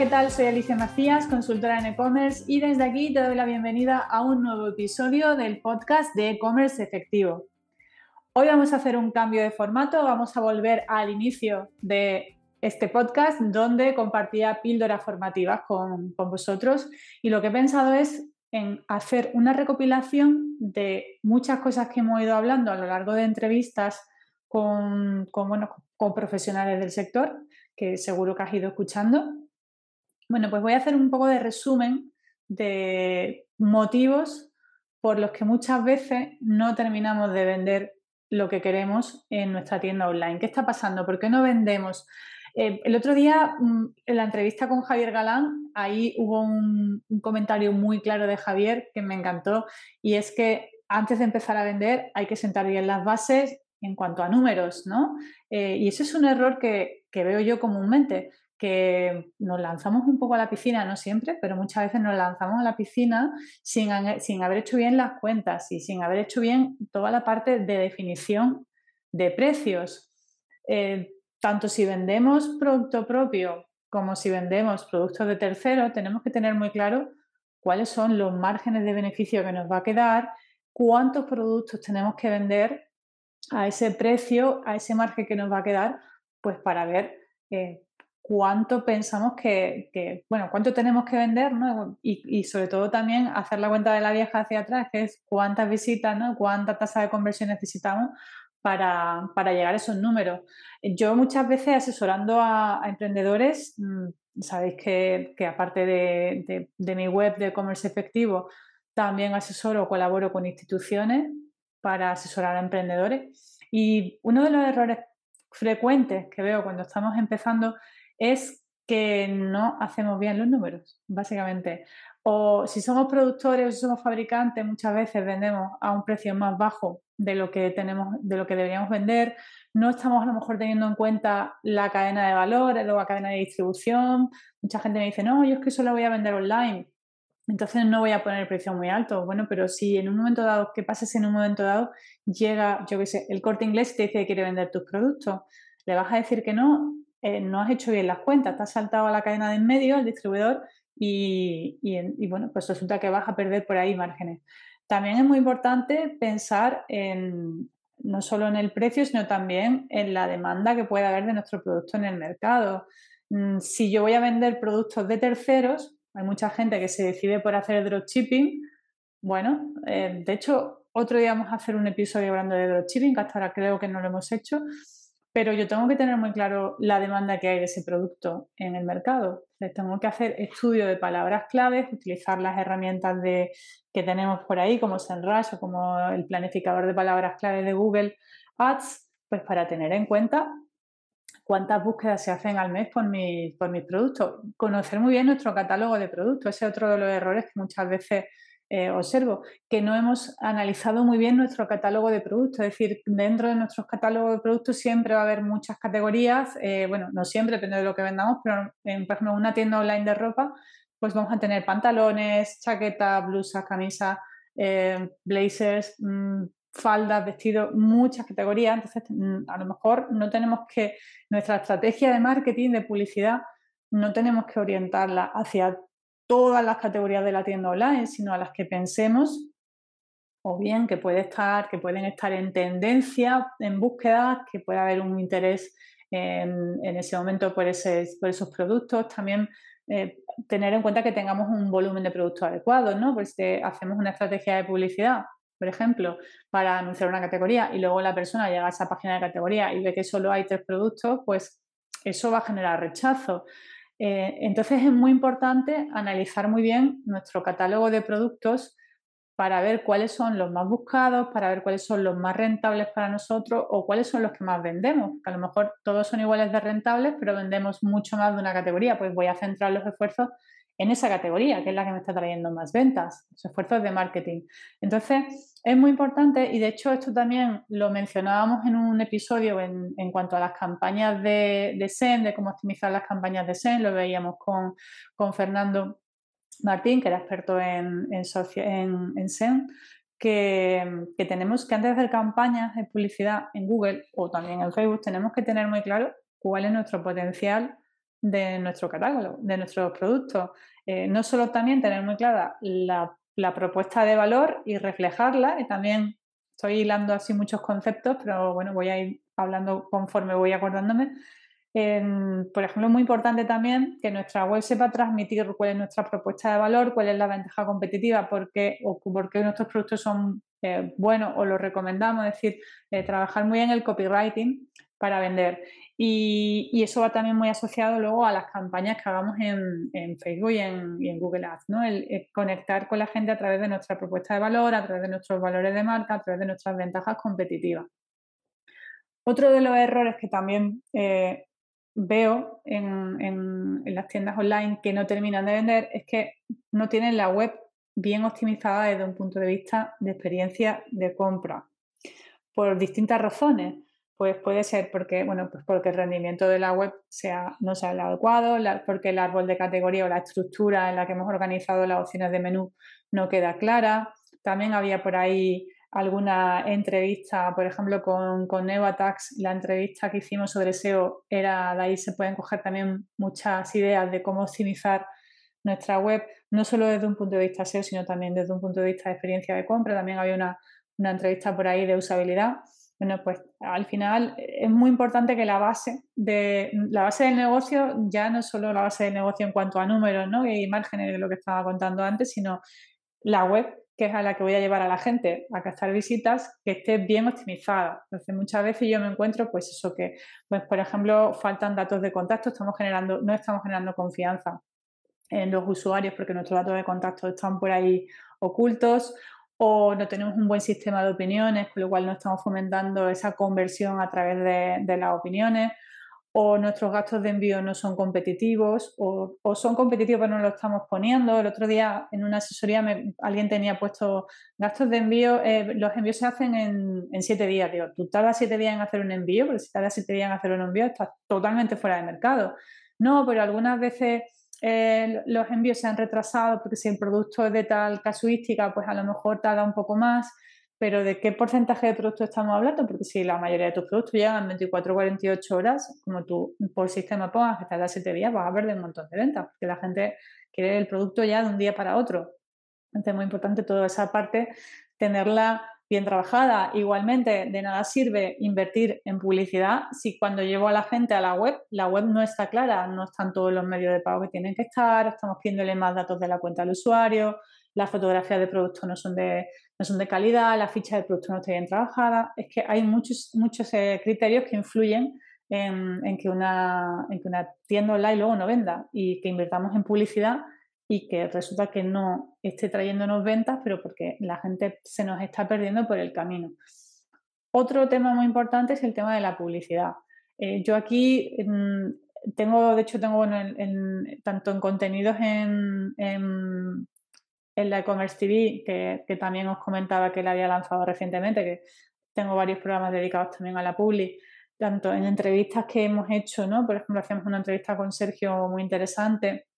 ¿qué tal? Soy Alicia Macías, consultora en e-commerce y desde aquí te doy la bienvenida a un nuevo episodio del podcast de e-commerce efectivo. Hoy vamos a hacer un cambio de formato, vamos a volver al inicio de este podcast donde compartía píldoras formativas con, vosotros y lo que he pensado es en hacer una recopilación de muchas cosas que hemos ido hablando a lo largo de entrevistas con, con profesionales del sector, que seguro que has ido escuchando. Bueno, pues voy a hacer un poco de resumen de motivos por los que muchas veces no terminamos de vender lo que queremos en nuestra tienda online. ¿Qué está pasando? ¿Por qué no vendemos? Eh, el otro día, mm, en la entrevista con Javier Galán, ahí hubo un, comentario muy claro de Javier que me encantó y es que antes de empezar a vender hay que sentar bien las bases en cuanto a números, ¿no? Eh, y eso es un error que, que veo yo comúnmente que nos lanzamos un poco a la piscina, no siempre, pero muchas veces nos lanzamos a la piscina sin, sin haber hecho bien las cuentas y sin haber hecho bien toda la parte de definición de precios. Eh, tanto si vendemos producto propio como si vendemos productos de tercero, tenemos que tener muy claro cuáles son los márgenes de beneficio que nos va a quedar, cuántos productos tenemos que vender a ese precio, a ese margen que nos va a quedar, pues para ver eh, cuánto pensamos que, bueno, cuánto tenemos que vender, ¿no? Y, sobre todo también hacer la cuenta de la vieja hacia atrás, que es cuántas visitas, ¿no? Cuánta tasa de conversión necesitamos para, llegar a esos números. Yo muchas veces asesorando a, emprendedores, mm, sabéis que, aparte de, de, mi web de e-commerce efectivo, también asesoro o colaboro con instituciones para asesorar a emprendedores. Y uno de los errores frecuentes que veo cuando estamos empezando es que no hacemos bien los números, básicamente. O si somos productores o si somos fabricantes, muchas veces vendemos a un precio más bajo de lo que tenemos, de lo que deberíamos vender. No estamos a lo mejor teniendo en cuenta la cadena de valor, la cadena de distribución. Mucha gente me dice, no, yo es que solo voy a vender online. Entonces no voy a poner el precio muy alto. Bueno, pero si en un momento dado, ¿qué pasa si en un momento dado llega, yo qué sé, el corte inglés y te dice que quiere vender tus productos? ¿Le vas a decir que no? Eh, no has hecho bien las cuentas, te has saltado a la cadena de en medio, el distribuidor, y, bueno, pues resulta que vas a perder por ahí márgenes. También es muy importante pensar en, no solo en el precio, sino también en la demanda que puede haber de nuestro producto en el mercado. Mm, si yo voy a vender productos de terceros, hay mucha gente que se decide por hacer dropshipping. Bueno, eh, de hecho, otro día vamos a hacer un episodio hablando de dropshipping, que hasta ahora creo que no lo hemos hecho pero yo tengo que tener muy claro la demanda que hay de ese producto en el mercado. tengo que hacer estudio de palabras claves, utilizar las herramientas de, que tenemos por ahí, como SEMrush o como el planificador de palabras claves de Google Ads, pues para tener en cuenta cuántas búsquedas se hacen al mes por, por mis productos. Conocer muy bien nuestro catálogo de productos. Ese es otro de los errores que muchas veces eh, observo que no hemos analizado muy bien nuestro catálogo de productos. Es decir, dentro de nuestros catálogos de productos siempre va a haber muchas categorías. Eh, bueno, no siempre, depende de lo que vendamos, pero en, una tienda online de ropa, pues vamos a tener pantalones, chaquetas, blusas, camisas, eh, blazers, mm, faldas, vestidos, muchas categorías. Entonces, mm, a lo mejor no tenemos que, nuestra estrategia de marketing, de publicidad, no tenemos que orientarla hacia todas las categorías de la tienda online, sino a las que pensemos o bien que puede estar, que pueden estar en tendencia, en búsqueda, que puede haber un interés en, ese momento por, esos productos. También eh, tener en cuenta que tengamos un volumen de productos adecuado, ¿no? Pues si hacemos una estrategia de publicidad, por ejemplo, para anunciar una categoría y luego la persona llega a esa página de categoría y ve que solo hay tres productos, pues eso va a generar rechazo. Eh, entonces es muy importante analizar muy bien nuestro catálogo de productos para ver cuáles son los más buscados, para ver cuáles son los más rentables para nosotros o cuáles son los que más vendemos. a lo mejor todos son iguales de rentables, pero vendemos mucho más de una categoría. Pues voy a centrar los esfuerzos en esa categoría, que es la que me está trayendo más ventas, los esfuerzos de marketing. Entonces, es muy importante y de hecho esto también lo mencionábamos en un episodio en, cuanto a las campañas de, de, SEM, de cómo optimizar las campañas de SEM, lo veíamos con, Fernando Martín, que era experto en, en, en, SEM, que, que, tenemos que antes de hacer campañas de publicidad en Google o también en Facebook, tenemos que tener muy claro cuál es nuestro potencial de nuestro catálogo, de nuestros productos. Eh, no solo también tener muy clara la, propuesta de valor y reflejarla, y también estoy hilando así muchos conceptos, pero bueno, voy a ir hablando conforme voy acordándome. por ejemplo, es muy importante también que nuestra web sepa transmitir cuál es nuestra propuesta de valor, cuál es la ventaja competitiva, por qué, o por qué nuestros productos son eh, buenos o los recomendamos, es decir, eh, trabajar muy en el copywriting para vender. Y, eso va también muy asociado luego a las campañas que hagamos en, Facebook y en, Google Ads, ¿no? El, conectar con la gente a través de nuestra propuesta de valor, a través de nuestros valores de marca, a través de nuestras ventajas competitivas. Otro de los errores que también eh, veo en, en, las tiendas online que no terminan de vender es que no tienen la web bien optimizada desde un punto de vista de experiencia de compra, por distintas razones. Pues puede ser porque, bueno, pues porque el rendimiento de la web sea, no sea el adecuado, porque el árbol de categoría o la estructura en la que hemos organizado las opciones de menú no queda clara. También había por ahí alguna entrevista, por ejemplo, con, con la entrevista que hicimos sobre SEO era, de ahí se pueden coger también muchas ideas de cómo optimizar nuestra web, no solo desde un punto de vista SEO, sino también desde un punto de vista de experiencia de compra. También había una, una entrevista por ahí de usabilidad. Bueno, pues al final es muy importante que la base de la base del negocio ya no solo la base del negocio en cuanto a números ¿no? y márgenes de lo que estaba contando antes, sino la web que es a la que voy a llevar a la gente a captar visitas, que esté bien optimizada. Entonces, muchas veces yo me encuentro, pues eso que, pues por ejemplo, faltan datos de contacto, estamos generando, no estamos generando confianza en los usuarios porque nuestros datos de contacto están por ahí ocultos o no tenemos un buen sistema de opiniones, con lo cual no estamos fomentando esa conversión a través de, las opiniones, o nuestros gastos de envío no son competitivos, o, son competitivos pero no lo estamos poniendo. El otro día en una asesoría alguien tenía puesto gastos de envío, eh, los envíos se hacen en, en, siete días. Digo, tú tardas siete días en hacer un envío, pero si tardas siete días en hacer un envío estás totalmente fuera de mercado. No, pero algunas veces eh, los envíos se han retrasado porque si el producto es de tal casuística, pues a lo mejor tarda un poco más, pero ¿de qué porcentaje de productos estamos hablando? Porque si la mayoría de tus productos llegan en 24 o 48 horas, como tú por sistema pongas que tarda 7 días, vas a perder un montón de ventas, porque la gente quiere el producto ya de un día para otro. Entonces es muy importante toda esa parte, tenerla bien trabajada. Igualmente, de nada sirve invertir en publicidad si cuando llevo a la gente a la web, la web no está clara, no están todos los medios de pago que tienen que estar, estamos pidiéndole más datos de la cuenta al usuario, las fotografías de productos no son de, no son de calidad, la ficha de producto no está bien trabajada. Es que hay muchos, muchos eh, criterios que influyen en, en, que una, en que una tienda online luego no venda y que invirtamos en publicidad y que resulta que no esté trayéndonos ventas, pero porque la gente se nos está perdiendo por el camino. Otro tema muy importante es el tema de la publicidad. Eh, yo aquí mm, tengo, de hecho, tengo bueno, tanto en contenidos en, en, la e-commerce TV, que, también os comentaba que la había lanzado recientemente, que tengo varios programas dedicados también a la publi, tanto en entrevistas que hemos hecho, ¿no? Por ejemplo, hacíamos una entrevista con Sergio muy interesante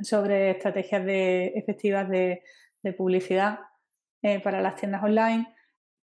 sobre estrategias de, efectivas de, publicidad eh, para las tiendas online,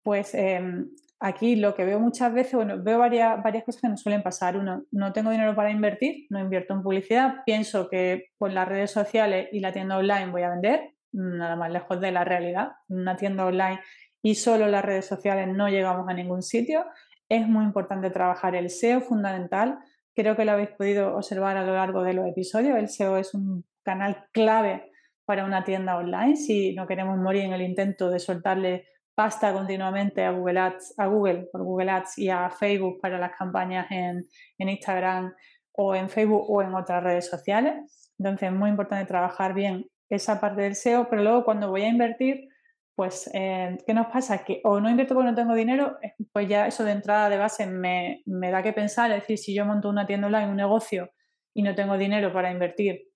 pues em, aquí lo que veo muchas veces, bueno, veo varias, varias cosas que nos suelen pasar. Uno, no tengo dinero para invertir, no invierto en publicidad, pienso que por las redes sociales y la tienda online voy a vender, nada más lejos de la realidad. Una tienda online y solo las redes sociales no llegamos a ningún sitio. Es muy importante trabajar el SEO, fundamental. Creo que lo habéis podido observar a lo largo de los episodios. El SEO es un canal clave para una tienda online si no queremos morir en el intento de soltarle pasta continuamente a Google Ads, a Google por Google Ads y a Facebook para las campañas en, Instagram o en Facebook o en otras redes sociales. Entonces es muy importante trabajar bien esa parte del SEO, pero luego cuando voy a invertir, pues, eh, ¿qué nos pasa? Que o no invierto porque no tengo dinero, pues ya eso de entrada de base me, me da que pensar, es decir, si yo monto una tienda online, un negocio y no tengo dinero para invertir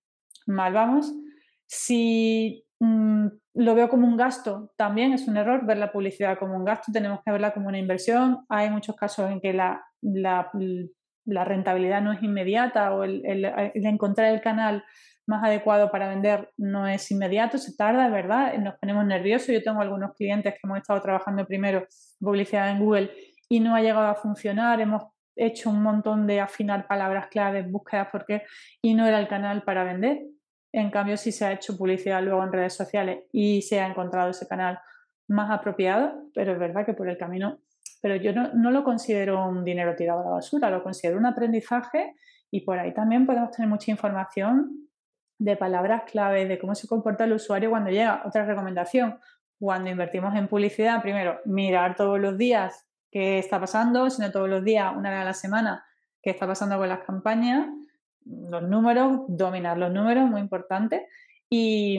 mal vamos. Si mm, lo veo como un gasto, también es un error ver la publicidad como un gasto, tenemos que verla como una inversión. Hay muchos casos en que la, la, rentabilidad no es inmediata o el, encontrar el canal más adecuado para vender no es inmediato, se tarda, ¿verdad? Nos ponemos nerviosos. Yo tengo algunos clientes que hemos estado trabajando primero publicidad en Google y no ha llegado a funcionar. Hemos hecho un montón de afinar palabras claves, búsquedas, porque y no era el canal para vender. En cambio, si se ha hecho publicidad luego en redes sociales y se ha encontrado ese canal más apropiado, pero es verdad que por el camino, pero yo no, lo considero un dinero tirado a la basura, lo considero un aprendizaje y por ahí también podemos tener mucha información de palabras clave, de cómo se comporta el usuario cuando llega. Otra recomendación, cuando invertimos en publicidad, primero, mirar todos los días qué está pasando, sino todos los días, una vez a la semana, qué está pasando con las campañas, los números, dominar los números, muy importante. Y,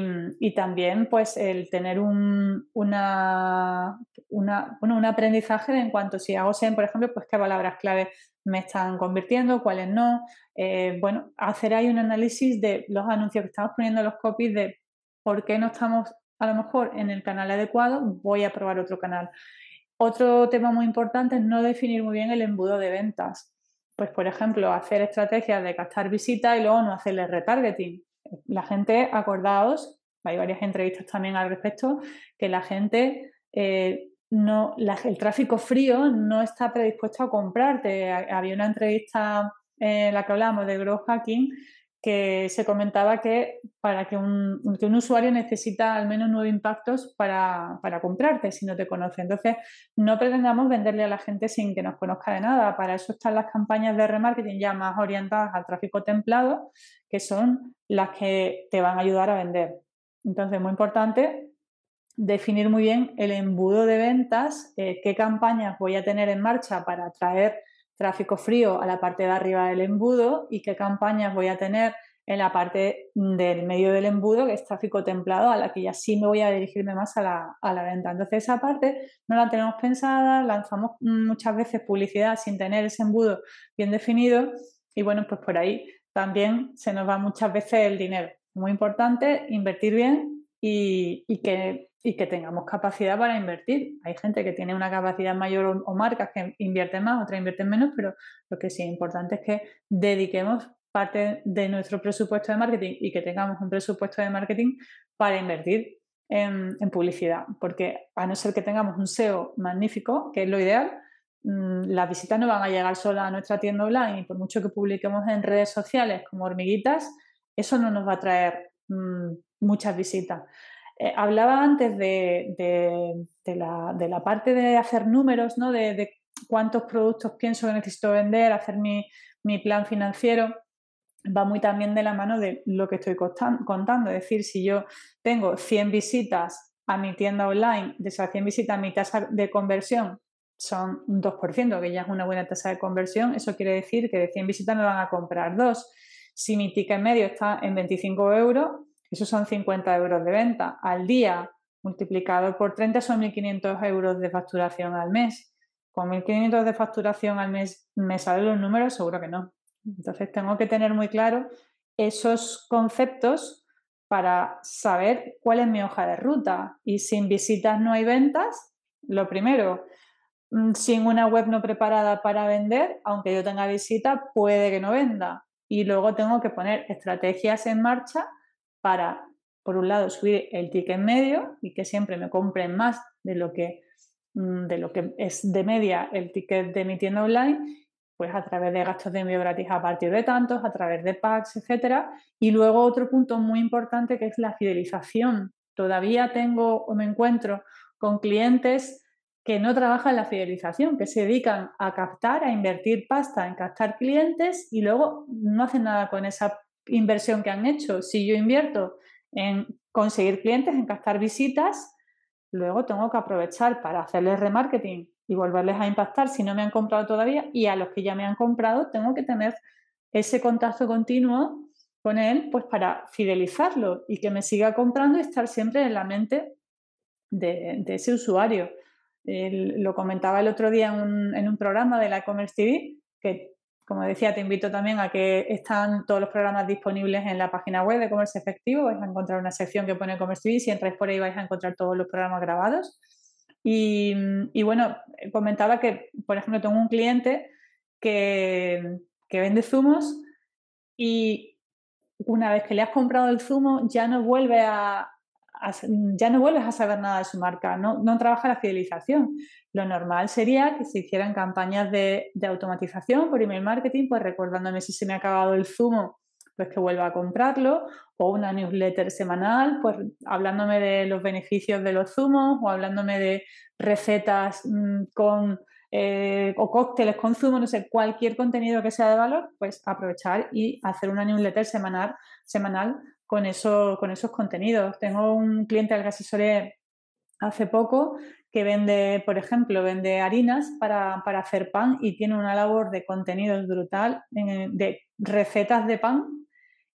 también pues el tener un, una, una, bueno, un aprendizaje en cuanto si hago SEM, por ejemplo, pues qué palabras clave me están convirtiendo, cuáles no. Eh, bueno, hacer ahí un análisis de los anuncios que estamos poniendo los copies de por qué no estamos a lo mejor en el canal adecuado, voy a probar otro canal. Otro tema muy importante es no definir muy bien el embudo de ventas. Pues, por ejemplo, hacer estrategias de captar visitas y luego no hacerle retargeting. La gente, acordaos, hay varias entrevistas también al respecto, que la gente eh, no, el tráfico frío no está predispuesto a comprarte. Había una entrevista en la que hablamos de growth hacking que se comentaba que para que un, un usuario necesita al menos nueve impactos para, para, comprarte si no te conoce. Entonces, no pretendamos venderle a la gente sin que nos conozca de nada. Para eso están las campañas de remarketing ya más orientadas al tráfico templado, que son las que te van a ayudar a vender. Entonces, muy importante definir muy bien el embudo de ventas, eh, qué campañas voy a tener en marcha para atraer tráfico frío a la parte de arriba del embudo y qué campañas voy a tener en la parte del medio del embudo, que es tráfico templado, a la que ya sí me voy a dirigirme más a la, a la venta. Entonces esa parte no la tenemos pensada, lanzamos muchas veces publicidad sin tener ese embudo bien definido y bueno, pues por ahí también se nos va muchas veces el dinero. Muy importante invertir bien y, y que y que tengamos capacidad para invertir. Hay gente que tiene una capacidad mayor o, marcas que invierten más, otras invierten menos, pero lo que sí es importante es que dediquemos parte de nuestro presupuesto de marketing y que tengamos un presupuesto de marketing para invertir en, publicidad, porque a no ser que tengamos un SEO magnífico, que es lo ideal, mm, las visitas no van a llegar solas a nuestra tienda online y por mucho que publiquemos en redes sociales como hormiguitas, eso no nos va a traer mm, muchas visitas. Eh, hablaba antes de, la, parte de hacer números, ¿no? de, cuántos productos pienso que necesito vender, hacer mi, plan financiero. Va muy también de la mano de lo que estoy contando. Es decir, si yo tengo 100 visitas a mi tienda online, de esas 100 visitas mi tasa de conversión son un 2%, que ya es una buena tasa de conversión, eso quiere decir que de 100 visitas me van a comprar dos. Si mi ticket medio está en 25 euros, esos son 50 euros de venta al día, multiplicado por 30 son 1.500 euros de facturación al mes. ¿Con 1.500 de facturación al mes me salen los números? Seguro que no. Entonces tengo que tener muy claro esos conceptos para saber cuál es mi hoja de ruta. Y sin visitas no hay ventas. Lo primero, mm, sin una web no preparada para vender, aunque yo tenga visita, puede que no venda. Y luego tengo que poner estrategias en marcha para, por un lado, subir el ticket medio y que siempre me compren más de lo que, mm, de lo que es de media el ticket de mi tienda online, pues a través de gastos de envío gratis a partir de tantos, a través de packs, etcétera. Y luego otro punto muy importante que es la fidelización. Todavía tengo o me encuentro con clientes que no trabajan la fidelización, que se dedican a captar, a invertir pasta en captar clientes y luego no hacen nada con esa inversión que han hecho. Si yo invierto en conseguir clientes, en captar visitas, luego tengo que aprovechar para hacerles remarketing y volverles a impactar si no me han comprado todavía y a los que ya me han comprado tengo que tener ese contacto continuo con él pues para fidelizarlo y que me siga comprando y estar siempre en la mente de, ese usuario. lo comentaba el otro día en un, en un programa de la e-commerce TV que como decía, te invito también a que están todos los programas disponibles en la página web de Comercio Efectivo. Vais a encontrar una sección que pone Commerce TV. Si entráis por ahí vais a encontrar todos los programas grabados. Y, bueno, comentaba que, por ejemplo, tengo un cliente que, vende zumos y una vez que le has comprado el zumo ya no vuelve a, ya no vuelves a saber nada de su marca, no, no trabaja la fidelización. Lo normal sería que se hicieran campañas de, automatización por email marketing, pues recordándome si se me ha acabado el zumo, pues que vuelva a comprarlo, o una newsletter semanal, pues hablándome de los beneficios de los zumos o hablándome de recetas mm, con eh, o cócteles con zumo, no sé, cualquier contenido que sea de valor, pues aprovechar y hacer una newsletter semanal, semanal con, eso, con esos contenidos. Tengo un cliente al que asesoré hace poco que vende, por ejemplo, vende harinas para, hacer pan y tiene una labor de contenidos brutal, de recetas de pan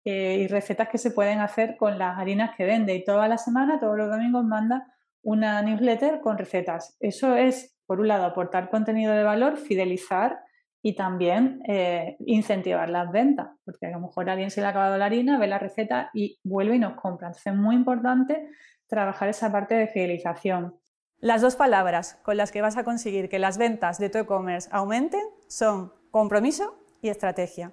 eh, y recetas que se pueden hacer con las harinas que vende. Y toda la semana, todos los domingos, manda una newsletter con recetas. Eso es, por un lado, aportar contenido de valor, fidelizar y también eh, incentivar las ventas, porque a lo mejor a alguien se le ha acabado la harina, ve la receta y vuelve y nos compra. Entonces es muy importante trabajar esa parte de fidelización. Las dos palabras con las que vas a conseguir que las ventas de tu e-commerce aumenten son compromiso y estrategia.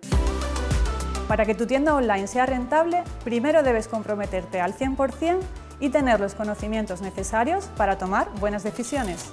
Para que tu tienda online sea rentable, primero debes comprometerte al 100% y tener los conocimientos necesarios para tomar buenas decisiones.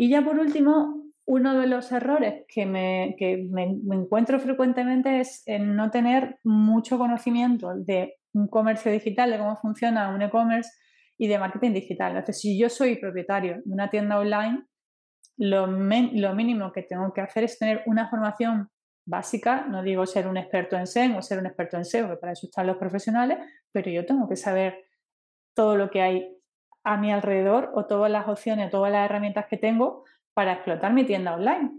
Y ya por último, uno de los errores que, me, encuentro frecuentemente es en no tener mucho conocimiento de un comercio digital, de cómo funciona un e-commerce y de marketing digital. Entonces, si yo soy propietario de una tienda online, lo, lo, mínimo que tengo que hacer es tener una formación básica, no digo ser un experto en SEM o ser un experto en SEO, que para eso están los profesionales, pero yo tengo que saber todo lo que hay a mi alrededor o todas las opciones, todas las herramientas que tengo para explotar mi tienda online.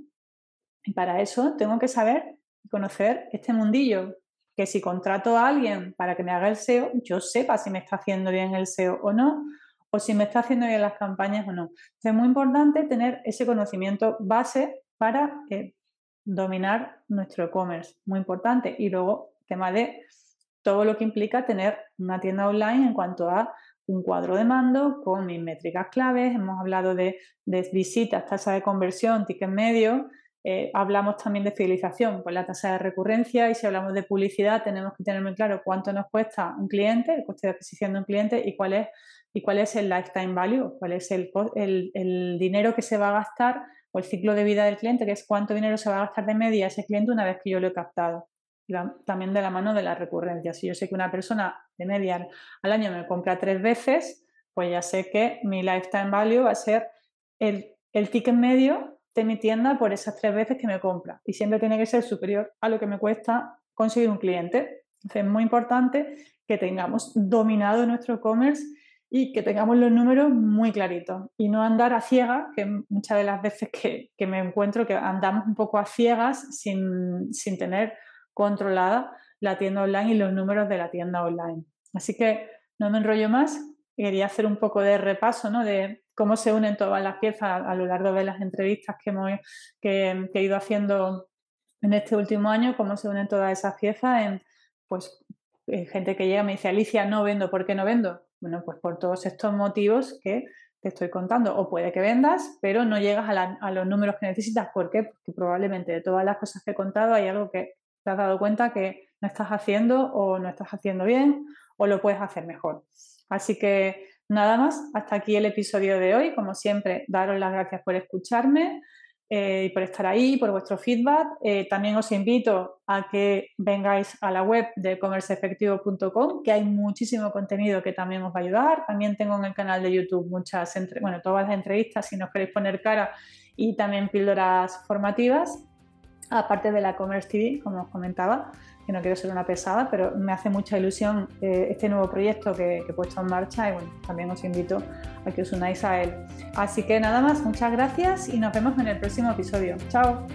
Y para eso tengo que saber y conocer este mundillo, que si contrato a alguien para que me haga el SEO, yo sepa si me está haciendo bien el SEO o no, o si me está haciendo bien las campañas o no. es muy importante tener ese conocimiento base para eh, dominar nuestro e-commerce, muy importante. Y luego, tema de todo lo que implica tener una tienda online en cuanto a un cuadro de mando con mis métricas claves, hemos hablado de, visitas, tasa de conversión, ticket medio, eh, hablamos también de fidelización, pues la tasa de recurrencia y si hablamos de publicidad tenemos que tener muy claro cuánto nos cuesta un cliente, el coste de adquisición de un cliente y cuál es, y cuál es el lifetime value, cuál es el, el dinero que se va a gastar o el ciclo de vida del cliente, que es cuánto dinero se va a gastar de media ese cliente una vez que yo lo he captado también de la mano de la recurrencia. Si yo sé que una persona de media al año me compra tres veces, pues ya sé que mi lifetime value va a ser el, ticket medio de mi tienda por esas tres veces que me compra. Y siempre tiene que ser superior a lo que me cuesta conseguir un cliente. Entonces es muy importante que tengamos dominado nuestro e-commerce y que tengamos los números muy claritos y no andar a ciegas, que muchas de las veces que, que me encuentro que andamos un poco a ciegas sin, sin tener controlada la tienda online y los números de la tienda online. Así que no me enrollo más, quería hacer un poco de repaso ¿no? de cómo se unen todas las piezas a, lo largo de las entrevistas que, he ido haciendo en este último año, cómo se unen todas esas piezas en pues eh, gente que llega y me dice, Alicia, no vendo, ¿por qué no vendo? Bueno, pues por todos estos motivos que te estoy contando. O puede que vendas, pero no llegas a, los números que necesitas. ¿Por qué? Porque probablemente de todas las cosas que he contado hay algo que te has dado cuenta que no estás haciendo o no estás haciendo bien o lo puedes hacer mejor. Así que nada más, hasta aquí el episodio de hoy. Como siempre, daros las gracias por escucharme. eh, y por estar ahí, por vuestro feedback. Eh, también os invito a que vengáis a la web de comerceefectivo.com, que hay muchísimo contenido que también os va a ayudar. También tengo en el canal de YouTube muchas, bueno, todas las entrevistas si nos queréis poner cara y también píldoras formativas, aparte de la Commerce TV, como os comentaba que no quiero ser una pesada, pero me hace mucha ilusión eh, este nuevo proyecto que, que, he puesto en marcha y bueno, también os invito a que os unáis a él. Así que nada más, muchas gracias y nos vemos en el próximo episodio. Chao.